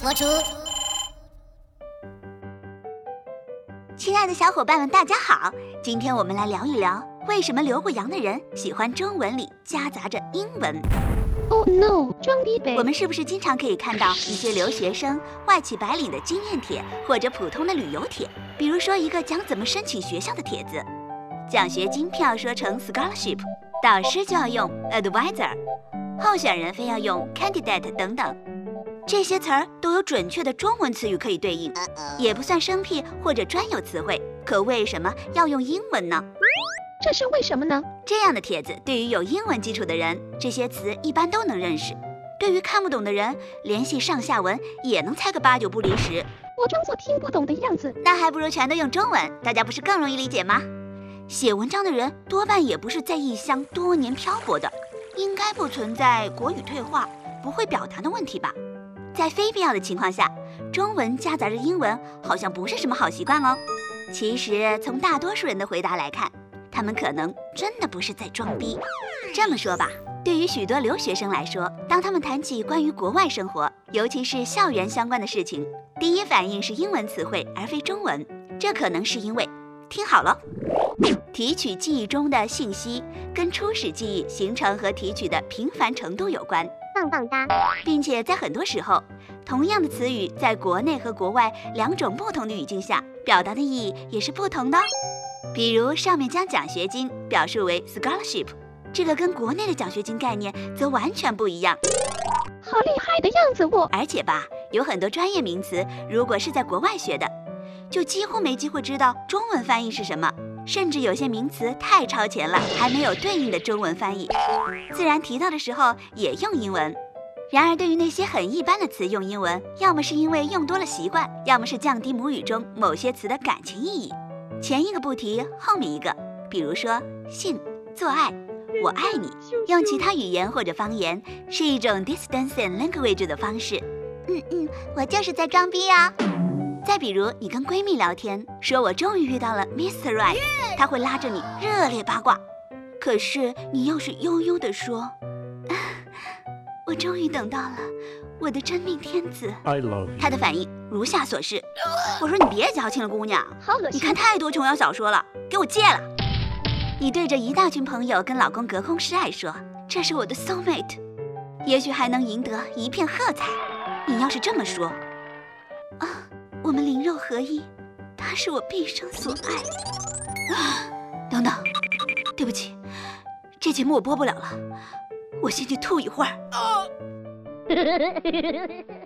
播出。亲爱的小伙伴们，大家好！今天我们来聊一聊，为什么留过洋的人喜欢中文里夹杂着英文。Oh no，装逼呗！我们是不是经常可以看到一些留学生外企白领的经验帖，或者普通的旅游帖？比如说一个讲怎么申请学校的帖子，奖学金票说成 scholarship，导师就要用 advisor，候选人非要用 candidate 等等。这些词儿都有准确的中文词语可以对应，也不算生僻或者专有词汇。可为什么要用英文呢？这是为什么呢？这样的帖子对于有英文基础的人，这些词一般都能认识；对于看不懂的人，联系上下文也能猜个八九不离十。我装作听不懂的样子。那还不如全都用中文，大家不是更容易理解吗？写文章的人多半也不是在异乡多年漂泊的，应该不存在国语退化、不会表达的问题吧？在非必要的情况下，中文夹杂着英文好像不是什么好习惯哦。其实从大多数人的回答来看，他们可能真的不是在装逼。这么说吧，对于许多留学生来说，当他们谈起关于国外生活，尤其是校园相关的事情，第一反应是英文词汇而非中文。这可能是因为，听好了，提取记忆中的信息跟初始记忆形成和提取的频繁程度有关。棒棒哒！并且在很多时候，同样的词语在国内和国外两种不同的语境下，表达的意义也是不同的哦。比如上面将奖学金表述为 scholarship，这个跟国内的奖学金概念则完全不一样。好厉害的样子我！而且吧，有很多专业名词，如果是在国外学的，就几乎没机会知道中文翻译是什么。甚至有些名词太超前了，还没有对应的中文翻译，自然提到的时候也用英文。然而，对于那些很一般的词用英文，要么是因为用多了习惯，要么是降低母语中某些词的感情意义。前一个不提，后面一个，比如说性、做爱、我爱你，用其他语言或者方言是一种 distance and language 的方式。嗯嗯，我就是在装逼啊。再比如，你跟闺蜜聊天，说我终于遇到了 Mr. Right，他会拉着你热烈八卦。可是你要是悠悠地说，啊，我终于等到了我的真命天子，I love 他的反应如下所示：我说你别矫情了，姑娘，好恶心！你看太多琼瑶小说了，给我戒了。你对着一大群朋友跟老公隔空示爱说，这是我的 soul mate，也许还能赢得一片喝彩。你要是这么说，啊。我们灵肉合一，他是我毕生所爱。啊，等等，对不起，这节目我播不了了，我先去吐一会儿。